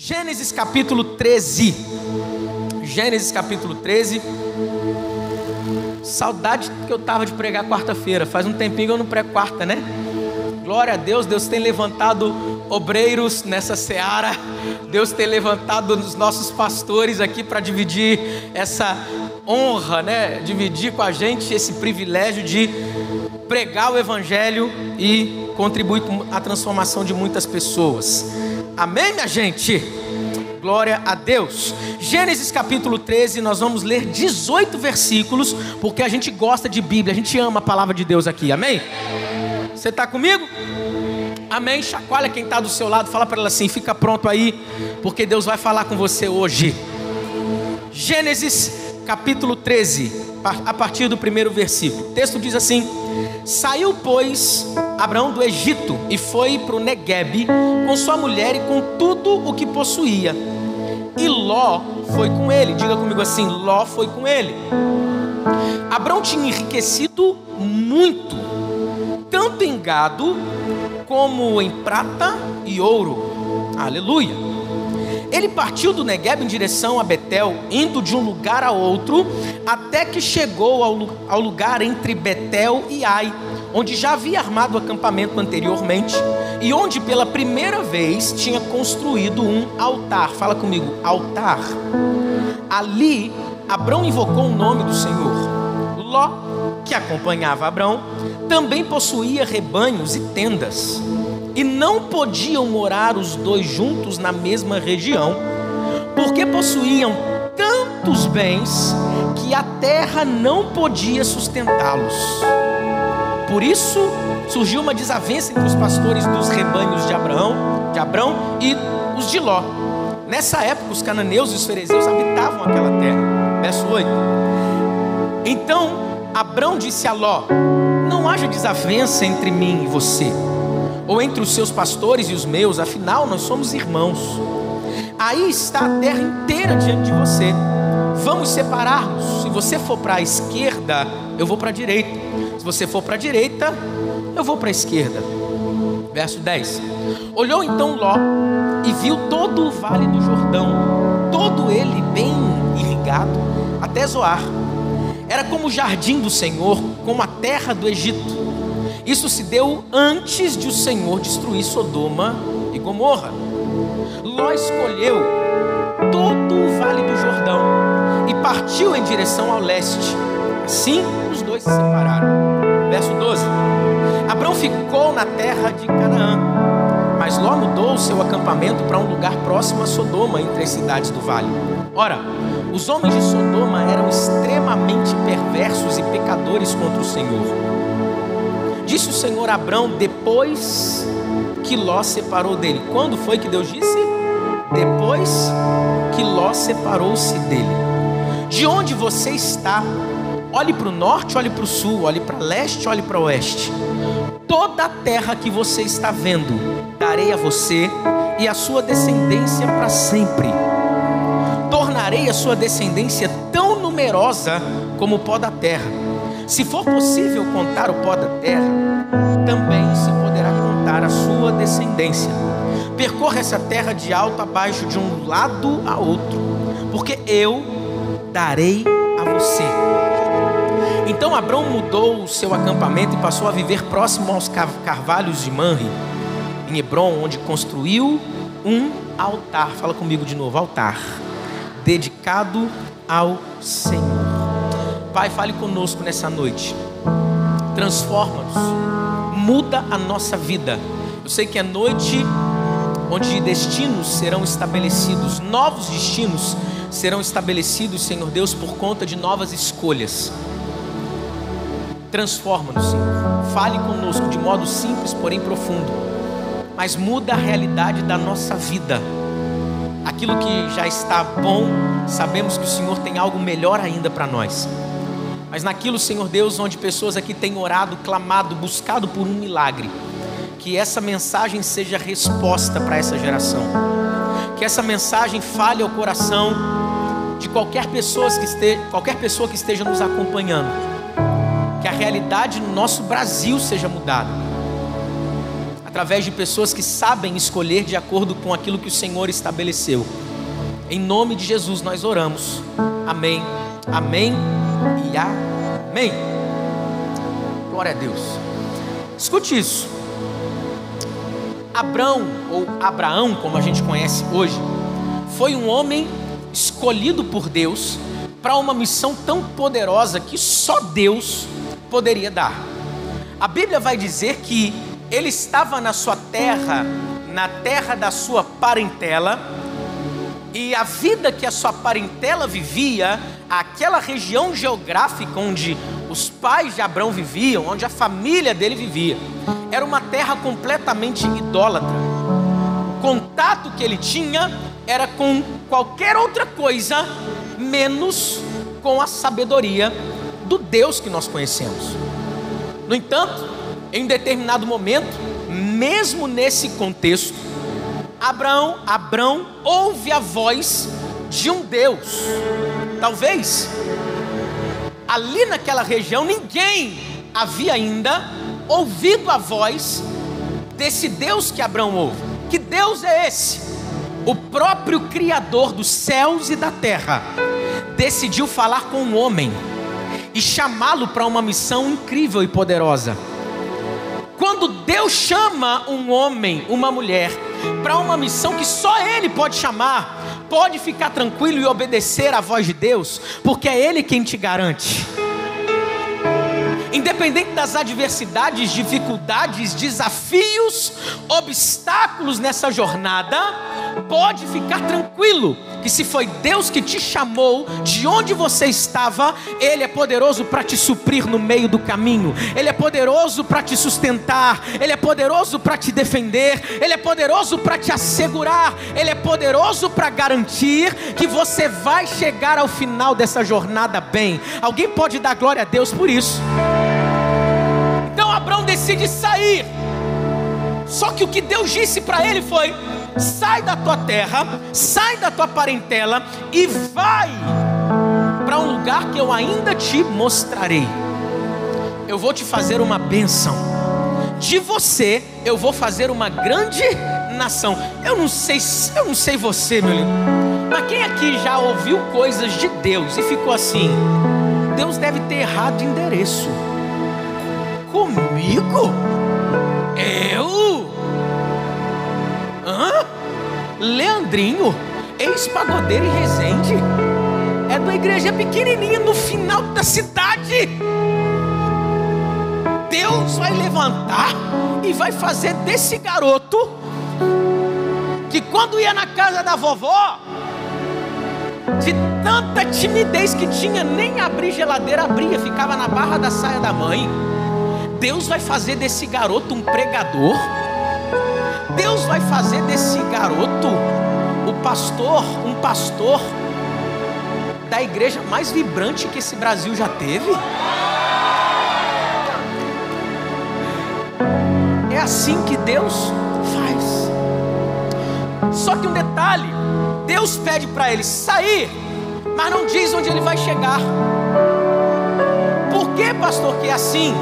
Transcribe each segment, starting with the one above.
Gênesis capítulo 13. Gênesis capítulo 13. Saudade que eu tava de pregar quarta-feira. Faz um tempinho que eu não prego quarta, né? Glória a Deus, Deus tem levantado obreiros nessa seara. Deus tem levantado os nossos pastores aqui para dividir essa honra, né? Dividir com a gente esse privilégio de pregar o evangelho e contribuir com a transformação de muitas pessoas. Amém, minha gente? Glória a Deus. Gênesis capítulo 13, nós vamos ler 18 versículos, porque a gente gosta de Bíblia, a gente ama a palavra de Deus aqui, amém? Você está comigo? Amém? Chacoalha quem está do seu lado, fala para ela assim: fica pronto aí, porque Deus vai falar com você hoje. Gênesis capítulo 13, a partir do primeiro versículo. O texto diz assim: Saiu, pois, Abraão do Egito e foi para o Negueb com sua mulher e com tudo o que possuía. E Ló foi com ele. Diga comigo assim: Ló foi com ele. Abraão tinha enriquecido muito, tanto em gado como em prata e ouro. Aleluia. Ele partiu do Negueb em direção a Betel, indo de um lugar a outro, até que chegou ao lugar entre Betel e Ai, onde já havia armado o acampamento anteriormente e onde pela primeira vez tinha construído um altar. Fala comigo, altar. Ali, Abrão invocou o nome do Senhor. Ló, que acompanhava Abrão, também possuía rebanhos e tendas e não podiam morar os dois juntos na mesma região, porque possuíam tantos bens que a terra não podia sustentá-los. Por isso surgiu uma desavença entre os pastores dos rebanhos de Abraão, de Abrão e os de Ló. Nessa época, os cananeus e os fariseus habitavam aquela terra. Verso 8. Então Abrão disse a Ló: Não haja desavença entre mim e você ou entre os seus pastores e os meus, afinal nós somos irmãos. Aí está a terra inteira diante de você. Vamos separar-nos. Se você for para a esquerda, eu vou para a direita. Se você for para a direita, eu vou para a esquerda. Verso 10. Olhou então Ló e viu todo o vale do Jordão, todo ele bem irrigado, até Zoar. Era como o jardim do Senhor, como a terra do Egito isso se deu antes de o Senhor destruir Sodoma e Gomorra. Ló escolheu todo o vale do Jordão e partiu em direção ao leste. Assim os dois se separaram. Verso 12: Abraão ficou na terra de Canaã, mas Ló mudou o seu acampamento para um lugar próximo a Sodoma, entre as cidades do vale. Ora, os homens de Sodoma eram extremamente perversos e pecadores contra o Senhor. Disse o Senhor a Abrão depois que Ló separou dele. Quando foi que Deus disse? Depois que Ló separou-se dele. De onde você está? Olhe para o norte, olhe para o sul, olhe para leste, olhe para o oeste. Toda a terra que você está vendo, darei a você e a sua descendência para sempre. Tornarei a sua descendência tão numerosa como o pó da terra se for possível contar o pó da terra, também se poderá contar a sua descendência. Percorra essa terra de alto a baixo, de um lado a outro, porque eu darei a você. Então Abraão mudou o seu acampamento e passou a viver próximo aos carvalhos de Manre, em Hebron, onde construiu um altar. Fala comigo de novo: altar dedicado ao Senhor. Pai, fale conosco nessa noite. Transforma-nos. Muda a nossa vida. Eu sei que é noite onde destinos serão estabelecidos, novos destinos serão estabelecidos, Senhor Deus, por conta de novas escolhas. Transforma-nos, Senhor. Fale conosco de modo simples, porém profundo. Mas muda a realidade da nossa vida. Aquilo que já está bom, sabemos que o Senhor tem algo melhor ainda para nós mas naquilo, Senhor Deus, onde pessoas aqui têm orado, clamado, buscado por um milagre, que essa mensagem seja resposta para essa geração, que essa mensagem fale ao coração de qualquer pessoa que esteja, qualquer pessoa que esteja nos acompanhando, que a realidade no nosso Brasil seja mudada através de pessoas que sabem escolher de acordo com aquilo que o Senhor estabeleceu. Em nome de Jesus nós oramos. Amém. Amém e amém. Glória a Deus. Escute isso. Abrão, ou Abraão, como a gente conhece hoje, foi um homem escolhido por Deus para uma missão tão poderosa que só Deus poderia dar. A Bíblia vai dizer que ele estava na sua terra, na terra da sua parentela, e a vida que a sua parentela vivia, aquela região geográfica onde os pais de Abraão viviam, onde a família dele vivia, era uma terra completamente idólatra. O contato que ele tinha era com qualquer outra coisa menos com a sabedoria do Deus que nós conhecemos. No entanto, em determinado momento, mesmo nesse contexto, Abraão, Abraão ouve a voz de um Deus. Talvez ali naquela região ninguém havia ainda ouvido a voz desse Deus que Abraão ouve. Que Deus é esse? O próprio Criador dos céus e da terra decidiu falar com o homem e chamá-lo para uma missão incrível e poderosa. Quando Deus chama um homem, uma mulher, para uma missão que só Ele pode chamar, pode ficar tranquilo e obedecer à voz de Deus, porque é Ele quem te garante. Independente das adversidades, dificuldades, desafios, obstáculos nessa jornada, pode ficar tranquilo que se foi Deus que te chamou de onde você estava, Ele é poderoso para te suprir no meio do caminho, Ele é poderoso para te sustentar, Ele é poderoso para te defender, Ele é poderoso para te assegurar, Ele é poderoso para garantir que você vai chegar ao final dessa jornada bem. Alguém pode dar glória a Deus por isso? Então Abraão decide sair. Só que o que Deus disse para ele foi: sai da tua terra, sai da tua parentela e vai para um lugar que eu ainda te mostrarei. Eu vou te fazer uma bênção. De você eu vou fazer uma grande nação. Eu não sei, eu não sei você, meu lindo. Mas quem aqui já ouviu coisas de Deus e ficou assim? Deus deve ter errado de endereço. Comigo? Eu? Hã? Leandrinho, ex-pagodeiro e Resende, é da igreja pequenininha no final da cidade. Deus vai levantar e vai fazer desse garoto que quando ia na casa da vovó, de tanta timidez que tinha, nem abrir geladeira abria, ficava na barra da saia da mãe. Deus vai fazer desse garoto um pregador. Deus vai fazer desse garoto o pastor, um pastor da igreja mais vibrante que esse Brasil já teve. É assim que Deus faz. Só que um detalhe: Deus pede para ele sair, mas não diz onde ele vai chegar. Por que, pastor, que é assim?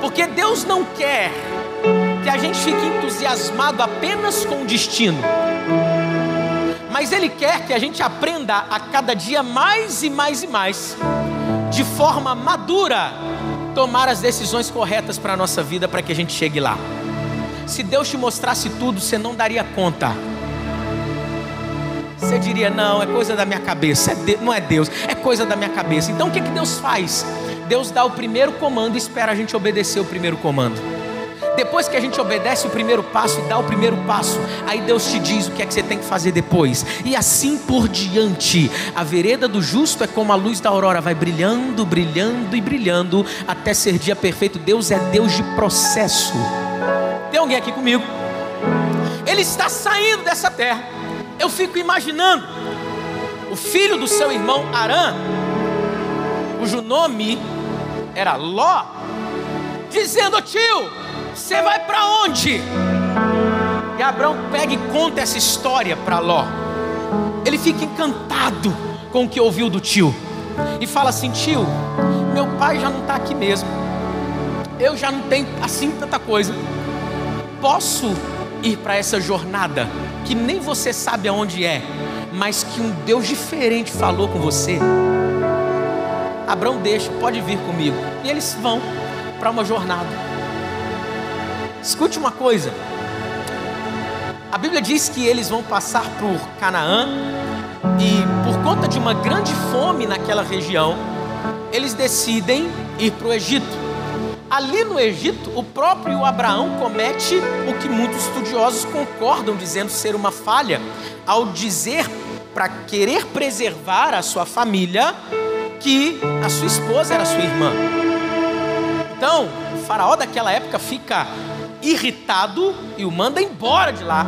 Porque Deus não quer que a gente fique entusiasmado apenas com o destino. Mas Ele quer que a gente aprenda a cada dia mais e mais e mais, de forma madura, tomar as decisões corretas para a nossa vida para que a gente chegue lá. Se Deus te mostrasse tudo, você não daria conta. Você diria, não, é coisa da minha cabeça, é de... não é Deus, é coisa da minha cabeça. Então o que, que Deus faz? Deus dá o primeiro comando e espera a gente obedecer o primeiro comando. Depois que a gente obedece o primeiro passo e dá o primeiro passo, aí Deus te diz o que é que você tem que fazer depois. E assim por diante. A vereda do justo é como a luz da aurora, vai brilhando, brilhando e brilhando até ser dia perfeito. Deus é Deus de processo. Tem alguém aqui comigo? Ele está saindo dessa terra. Eu fico imaginando o filho do seu irmão Arã, cujo nome era Ló, dizendo: Tio, você vai para onde? E Abraão pega e conta essa história para Ló. Ele fica encantado com o que ouviu do tio e fala assim: Tio, meu pai já não está aqui mesmo. Eu já não tenho assim tanta coisa. posso ir para essa jornada que nem você sabe aonde é, mas que um Deus diferente falou com você. Abraão deixa, pode vir comigo. E eles vão para uma jornada. Escute uma coisa. A Bíblia diz que eles vão passar por Canaã e por conta de uma grande fome naquela região, eles decidem ir para o Egito. Ali no Egito, o próprio Abraão comete o que muitos estudiosos concordam dizendo ser uma falha, ao dizer para querer preservar a sua família que a sua esposa era sua irmã. Então, o faraó daquela época fica irritado e o manda embora de lá.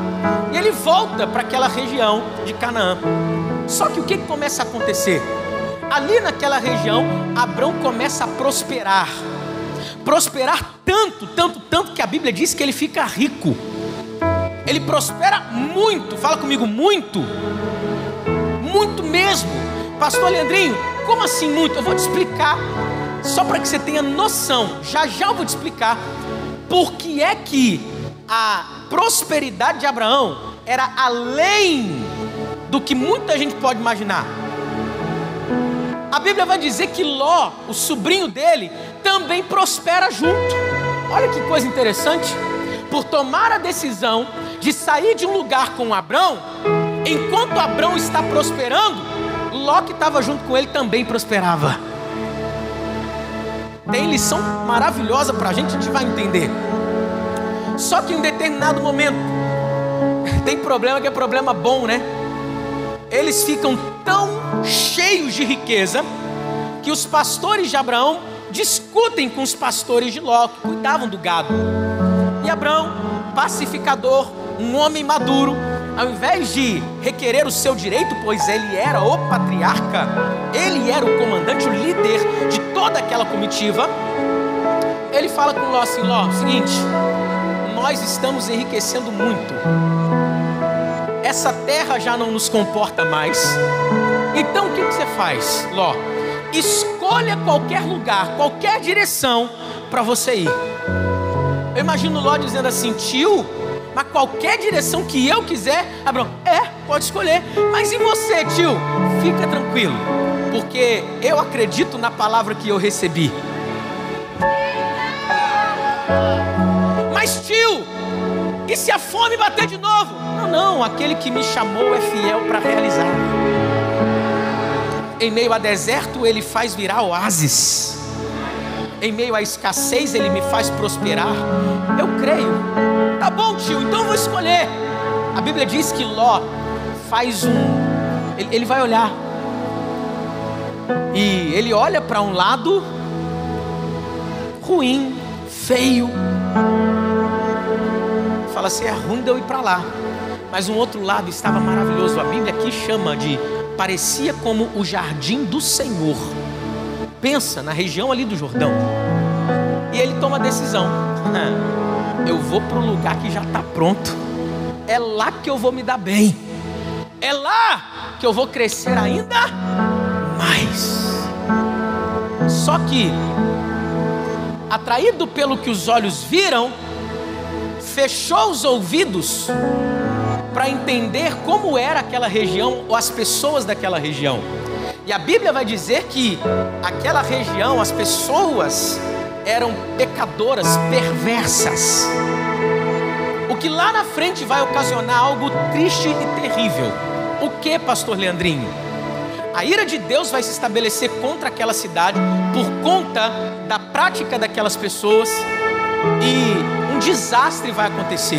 E ele volta para aquela região de Canaã. Só que o que começa a acontecer? Ali naquela região, Abraão começa a prosperar prosperar tanto, tanto, tanto que a Bíblia diz que ele fica rico. Ele prospera muito, fala comigo, muito, muito mesmo. Pastor Leandrinho, como assim muito? Eu vou te explicar, só para que você tenha noção. Já já eu vou te explicar por que é que a prosperidade de Abraão era além do que muita gente pode imaginar. A Bíblia vai dizer que Ló, o sobrinho dele, também prospera junto. Olha que coisa interessante. Por tomar a decisão de sair de um lugar com Abrão, enquanto Abrão está prosperando, Ló que estava junto com ele também prosperava. Tem lição maravilhosa para a gente, a gente vai entender. Só que em determinado momento, tem problema que é problema bom, né? Eles ficam tão cheios de riqueza que os pastores de Abraão discutem com os pastores de Ló, que cuidavam do gado. E Abraão, pacificador, um homem maduro, ao invés de requerer o seu direito, pois ele era o patriarca, ele era o comandante, o líder de toda aquela comitiva, ele fala com Ló assim: Ló, seguinte, nós estamos enriquecendo muito, essa terra já não nos comporta mais, então o que você faz, Ló? escolha qualquer lugar, qualquer direção para você ir. Eu imagino Ló dizendo assim, tio, mas qualquer direção que eu quiser, Abraão, é, pode escolher. Mas e você, tio? Fica tranquilo, porque eu acredito na palavra que eu recebi. Mas tio, e se a fome bater de novo? Não, não, aquele que me chamou é fiel para realizar em meio a deserto, Ele faz virar oásis. Em meio à escassez, Ele me faz prosperar. Eu creio. Tá bom, tio, então vou escolher. A Bíblia diz que Ló faz um. Ele vai olhar. E ele olha para um lado ruim, feio. Fala assim: é ruim de eu ir para lá. Mas um outro lado estava maravilhoso. A Bíblia aqui chama de parecia como o jardim do Senhor. Pensa na região ali do Jordão. E ele toma a decisão: eu vou para o lugar que já está pronto. É lá que eu vou me dar bem. É lá que eu vou crescer ainda Só que, atraído pelo que os olhos viram, fechou os ouvidos para entender como era aquela região ou as pessoas daquela região. E a Bíblia vai dizer que aquela região, as pessoas eram pecadoras, perversas. O que lá na frente vai ocasionar algo triste e terrível. O que, pastor Leandrinho? A ira de Deus vai se estabelecer contra aquela cidade por conta da prática daquelas pessoas e um desastre vai acontecer.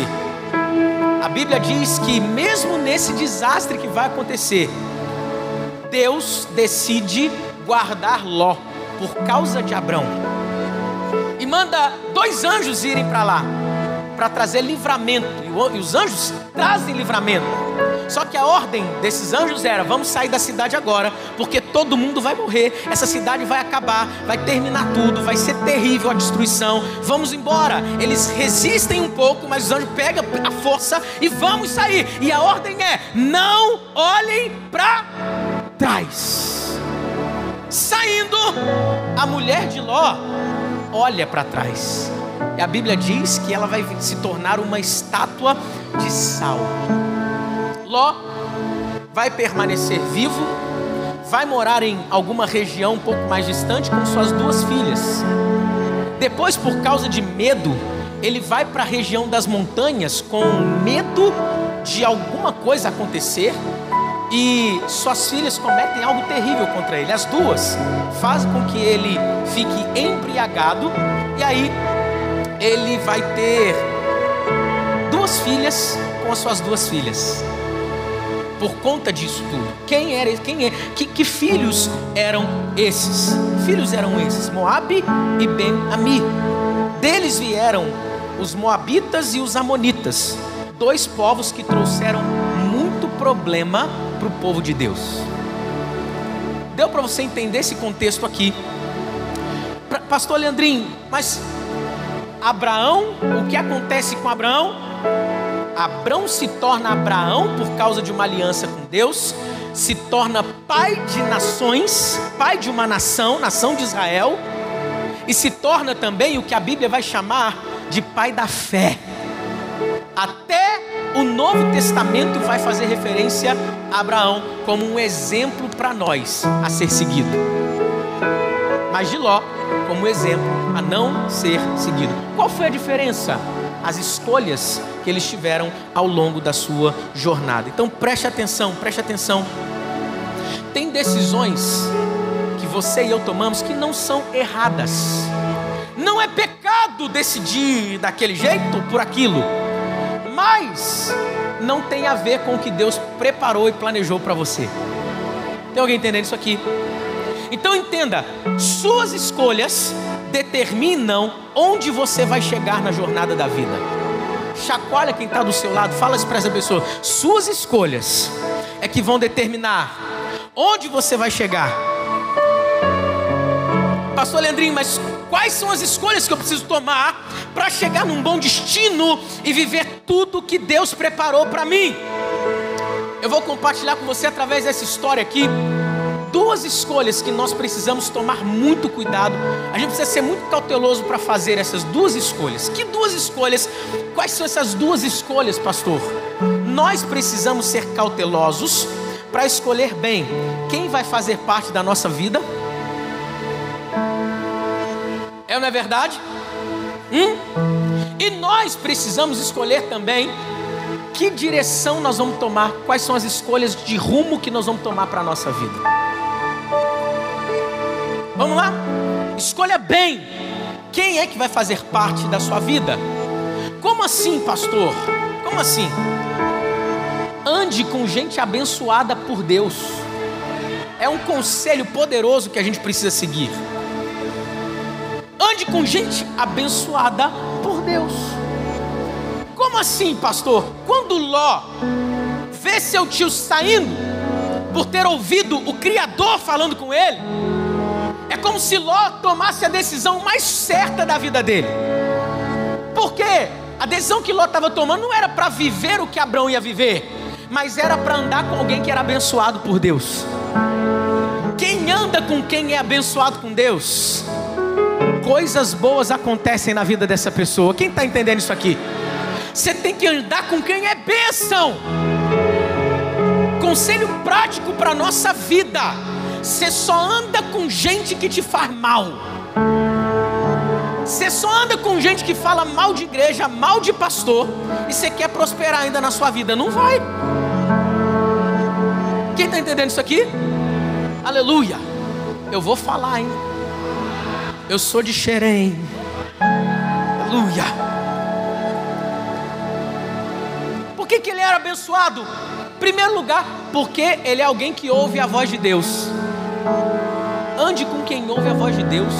A Bíblia diz que, mesmo nesse desastre que vai acontecer, Deus decide guardar Ló por causa de Abrão e manda dois anjos irem para lá para trazer livramento. E os anjos trazem livramento. Só que a ordem desses anjos era: vamos sair da cidade agora, porque todo mundo vai morrer, essa cidade vai acabar, vai terminar tudo, vai ser terrível a destruição. Vamos embora. Eles resistem um pouco, mas os anjos pegam a força e vamos sair. E a ordem é: não olhem para trás. Saindo, a mulher de Ló olha para trás E a Bíblia diz que ela vai se tornar uma estátua de sal. Ló vai permanecer vivo, vai morar em alguma região um pouco mais distante com suas duas filhas. Depois, por causa de medo, ele vai para a região das montanhas com medo de alguma coisa acontecer e suas filhas cometem algo terrível contra ele. As duas fazem com que ele fique embriagado e aí ele vai ter duas filhas com as suas duas filhas. Por conta disso tudo, quem era, quem é, que, que filhos eram esses? Filhos eram esses, Moabe e Ben-Ami. Deles vieram os moabitas e os amonitas, dois povos que trouxeram muito problema para o povo de Deus. Deu para você entender esse contexto aqui? Pastor Leandrinho, mas Abraão, o que acontece com Abraão? Abraão se torna Abraão por causa de uma aliança com Deus, se torna pai de nações, pai de uma nação, nação de Israel, e se torna também o que a Bíblia vai chamar de pai da fé. Até o Novo Testamento vai fazer referência a Abraão como um exemplo para nós a ser seguido. Mas de Ló como exemplo a não ser seguido. Qual foi a diferença? As escolhas que eles tiveram ao longo da sua jornada. Então preste atenção, preste atenção. Tem decisões que você e eu tomamos que não são erradas. Não é pecado decidir daquele jeito por aquilo mas não tem a ver com o que Deus preparou e planejou para você. Tem alguém entendendo isso aqui? Então entenda: suas escolhas determinam onde você vai chegar na jornada da vida. Chacoalha quem está do seu lado, fala isso para essa pessoa. Suas escolhas é que vão determinar onde você vai chegar. Pastor Leandrinho, mas quais são as escolhas que eu preciso tomar para chegar num bom destino e viver tudo que Deus preparou para mim? Eu vou compartilhar com você através dessa história aqui duas escolhas que nós precisamos tomar muito cuidado. A gente precisa ser muito cauteloso para fazer essas duas escolhas. Que duas escolhas? Quais são essas duas escolhas, pastor? Nós precisamos ser cautelosos para escolher bem quem vai fazer parte da nossa vida é ou não é verdade? Hum? E nós precisamos escolher também que direção nós vamos tomar, quais são as escolhas de rumo que nós vamos tomar para a nossa vida. Vamos lá? Escolha bem quem é que vai fazer parte da sua vida. Como assim, pastor? Como assim? Ande com gente abençoada por Deus. É um conselho poderoso que a gente precisa seguir. Ande com gente abençoada por Deus. Como assim, pastor? Quando Ló vê seu tio saindo, por ter ouvido o Criador falando com ele, como se Ló tomasse a decisão mais certa da vida dele. Por quê? A decisão que Ló estava tomando não era para viver o que Abraão ia viver, mas era para andar com alguém que era abençoado por Deus. Quem anda com quem é abençoado com Deus, coisas boas acontecem na vida dessa pessoa. Quem está entendendo isso aqui? Você tem que andar com quem é bênção. Conselho prático para nossa vida: você só anda com gente que te faz mal. Você só anda com gente que fala mal de igreja, mal de pastor, e você quer prosperar ainda na sua vida. Não vai. Quem está entendendo isso aqui? Aleluia. Eu vou falar, hein? Eu sou de Xerém. Aleluia. Por que, que ele era abençoado? Primeiro lugar, porque ele é alguém que ouve a voz de Deus. Ande com quem ouve a voz de Deus.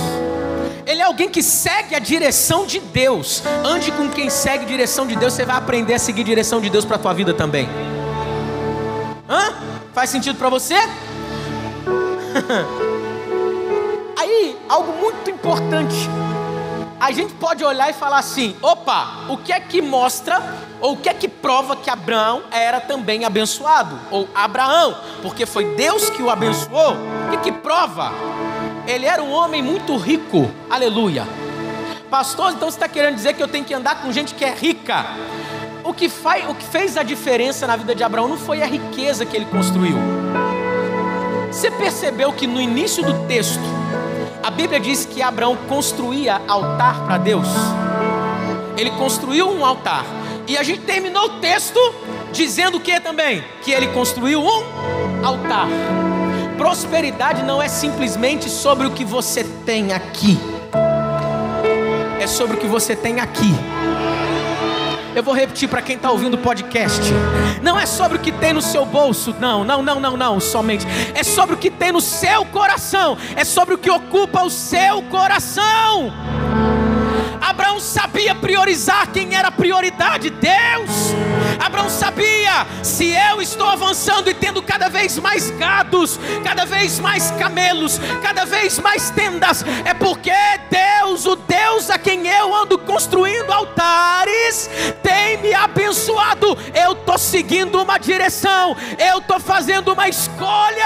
Ele é alguém que segue a direção de Deus. Ande com quem segue a direção de Deus. Você vai aprender a seguir a direção de Deus para a tua vida também. Hã? Faz sentido para você? Aí, algo muito importante. A gente pode olhar e falar assim: opa, o que é que mostra, ou o que é que prova que Abraão era também abençoado? Ou Abraão, porque foi Deus que o abençoou? O que, que prova? Ele era um homem muito rico, aleluia. Pastor, então você está querendo dizer que eu tenho que andar com gente que é rica? O que, faz, o que fez a diferença na vida de Abraão não foi a riqueza que ele construiu. Você percebeu que no início do texto, a Bíblia diz que Abraão construía altar para Deus? Ele construiu um altar. E a gente terminou o texto dizendo o que também? Que ele construiu um altar. Prosperidade não é simplesmente sobre o que você tem aqui, é sobre o que você tem aqui. Eu vou repetir para quem está ouvindo o podcast. Não é sobre o que tem no seu bolso, não, não, não, não, não, somente. É sobre o que tem no seu coração. É sobre o que ocupa o seu coração. Abraão sabia priorizar quem era prioridade: Deus. Abraão sabia: se eu estou avançando e tendo cada vez mais gados, cada vez mais camelos, cada vez mais tendas, é porque Deus, o Deus a quem eu ando construindo altares, tem me abençoado. Eu estou seguindo uma direção, eu estou fazendo uma escolha.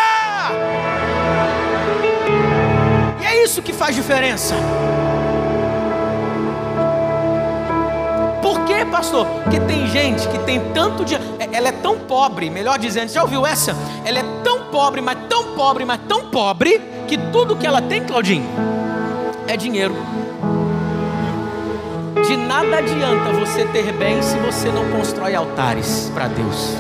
E é isso que faz diferença. Quê, pastor? Porque tem gente que tem tanto dinheiro, é, ela é tão pobre, melhor dizendo, já ouviu essa? Ela é tão pobre, mas tão pobre, mas tão pobre, que tudo que ela tem, Claudinho, é dinheiro. De nada adianta você ter bem se você não constrói altares para Deus.